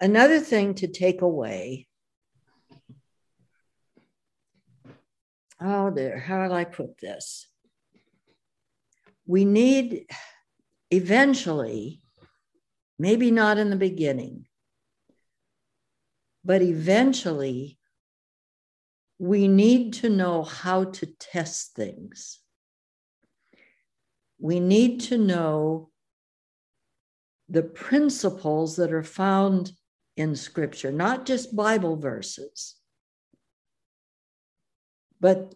Another thing to take away. Oh, there, how will I put this? We need eventually, maybe not in the beginning, but eventually, we need to know how to test things. We need to know the principles that are found in Scripture, not just Bible verses, but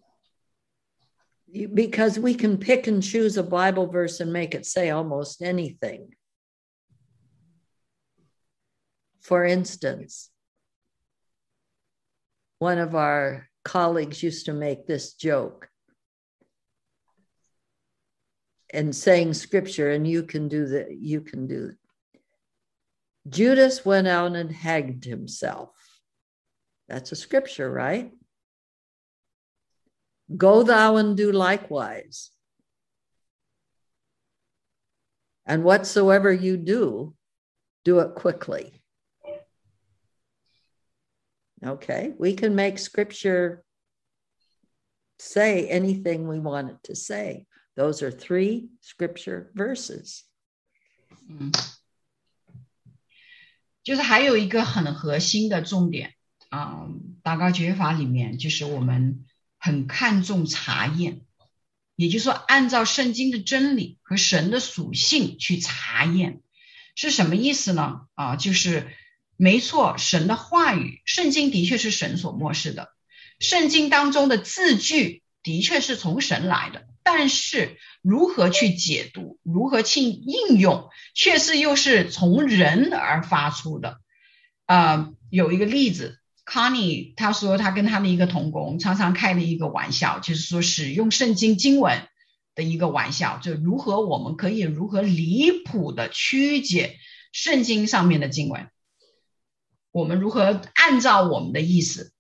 because we can pick and choose a Bible verse and make it say almost anything. For instance, one of our colleagues used to make this joke and saying scripture, and you can do that, you can do. Judas went out and hanged himself. That's a scripture, right? Go thou and do likewise. And whatsoever you do, do it quickly. Okay, we can make scripture say anything we want it to say. Those are three scripture verses. 嗯，就是还有一个很核心的重点啊，祷告诀法里面就是我们很看重查验，也就是说，按照圣经的真理和神的属性去查验，是什么意思呢？啊，就是没错，神的话语，圣经的确是神所漠视的，圣经当中的字句的确是从神来的，但是如何去解读，如何去应用，却是又是从人而发出的。啊，有一个例子。Connie 他说，他跟他的一个同工常常开了一个玩笑，就是说使用圣经经文的一个玩笑，就如何我们可以如何离谱的曲解圣经上面的经文，我们如何按照我们的意思，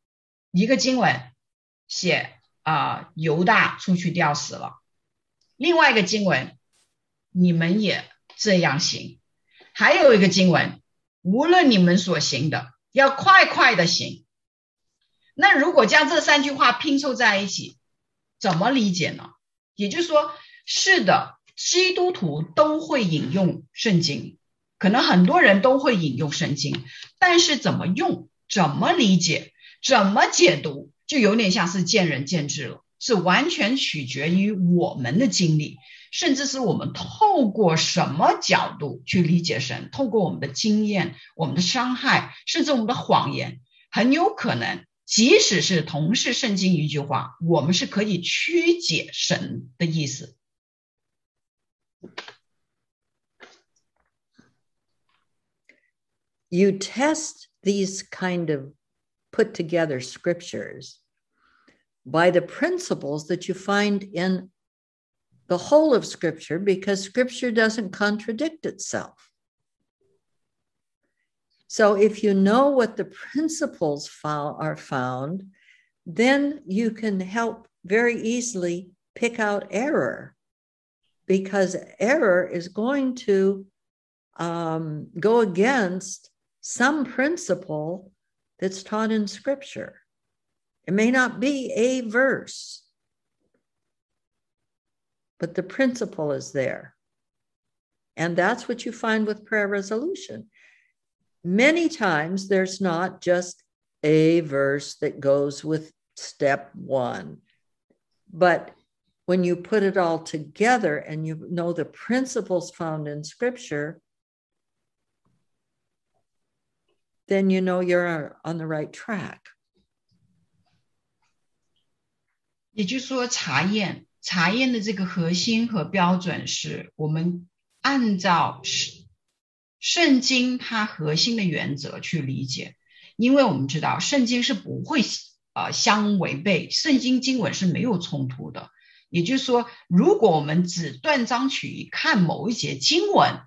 一个经文写啊犹大出去吊死了，另外一个经文你们也这样行，还有一个经文无论你们所行的。要快快的行。那如果将这三句话拼凑在一起，怎么理解呢？也就是说，是的，基督徒都会引用圣经，可能很多人都会引用圣经，但是怎么用、怎么理解、怎么解读，就有点像是见仁见智了，是完全取决于我们的经历。甚至是我们透过什么角度去理解神，透过我们的经验、我们的伤害，甚至我们的谎言，很有可能，即使是同是圣经一句话，我们是可以曲解神的意思。You test these kind of put together scriptures by the principles that you find in the whole of Scripture because Scripture doesn't contradict itself. So if you know what the principles are found, then you can help very easily pick out error because error is going to um, go against some principle that's taught in Scripture. It may not be a verse, but the principle is there. And that's what you find with prayer resolution. Many times there's not just a verse that goes with step one, but when you put it all together and you know the principles found in scripture, then you know you're on the right track. 也就是说，查验查验的这个核心和标准是我们按照圣圣经它核心的原则去理解，因为我们知道圣经是不会呃相违背，圣经经文是没有冲突的。也就是说，如果我们只断章取义看某一节经文，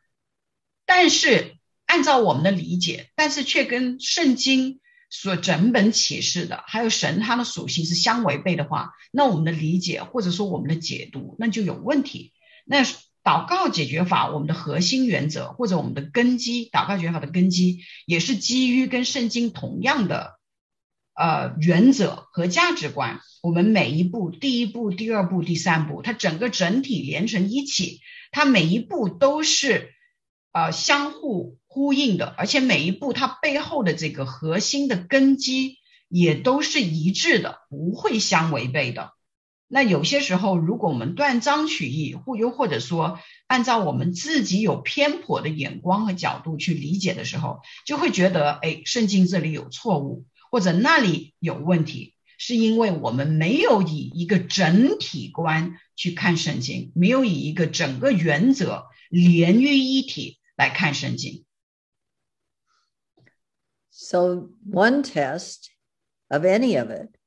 但是按照我们的理解，但是却跟圣经。所整本启示的，还有神他的属性是相违背的话，那我们的理解或者说我们的解读那就有问题。那祷告解决法，我们的核心原则或者我们的根基，祷告解决法的根基也是基于跟圣经同样的呃原则和价值观。我们每一步，第一步、第二步、第三步，它整个整体连成一起，它每一步都是呃相互呼应的，而且每一步它背后的这个核心的根基也都是一致的，不会相违背的。那有些时候，如果我们断章取义，或又或者说按照我们自己有偏颇的眼光和角度去理解的时候，就会觉得，哎，圣经这里有错误，或者那里有问题，是因为我们没有以一个整体观去看圣经，没有以一个整个原则连于一体来看圣经。So one test of any of it.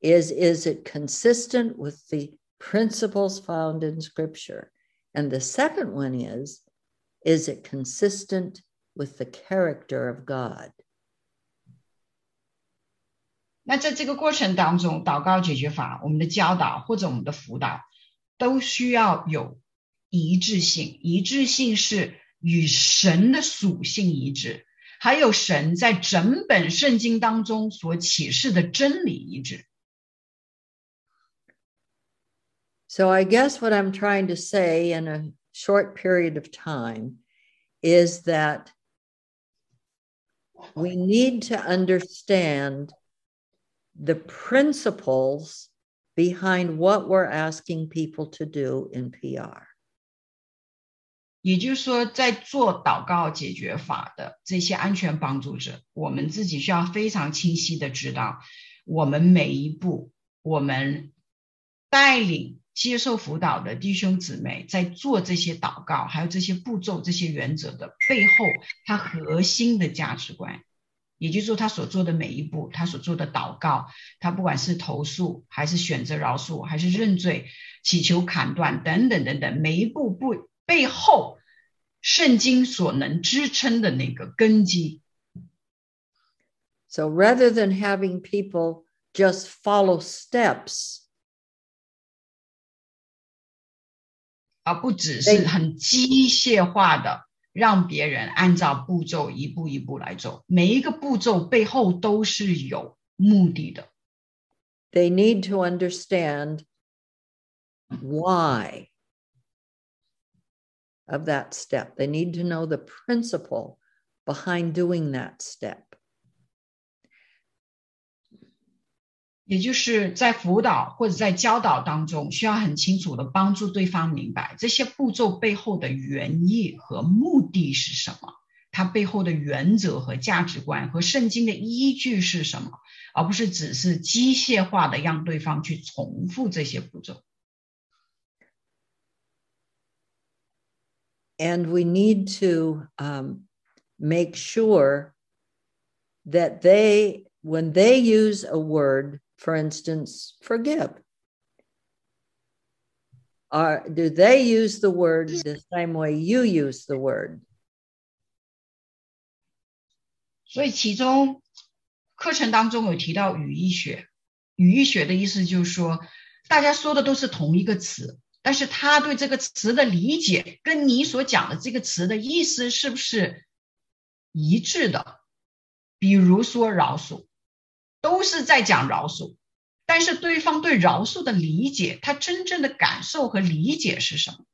is is it consistent with the principles found in scripture and the second one is is it consistent with the character of god 那在这个过程当中祷告解决法我们的教导或者我们的辅导都需要有一致性一致性是与神的属性一致 还有神在整本圣经当中所启示的真理一致 So I guess what I'm trying to say in a short period of time is that we need to understand the principles behind what we're asking people to do in PR. 也就是说，在做祷告解决法的这些安全帮助者，我们自己需要非常清晰的知道，我们每一步，我们带领接受辅导的弟兄姊妹在做这些祷告，还有这些步骤、这些原则的背后，他核心的价值观，也就是说，他所做的每一步，他所做的祷告，他不管是投诉，还是选择饶恕，还是认罪、祈求砍断等等等等，每一步不背后，圣经所能支撑的那个根基。So rather than having people just follow steps. 而不只是很机械化的让别人按照步骤一步一步来走，每一个步骤背后都是有目的的。They need to understand why of that step. They need to know the principle behind doing that step. 也就是在辅导或者在教导当中，需要很清楚的帮助对方明白这些步骤背后的原意和目的是什么，它背后的原则和价值观和圣经的依据是什么，而不是只是机械化的让对方去重复这些步骤。 And we need to um, make sure that they, when they use a word, for instance, forgive? Are, do they use the word the same way you use the word? 所以其中课程当中有提到语义学，语义学的意思就是说，大家说的都是同一个词， 但是他对这个词的理解跟你所讲的这个词的意思是不是一致的？比如说饶恕，都是在讲饶恕，但是对方对饶恕的理解，他真正的感受和理解是什么？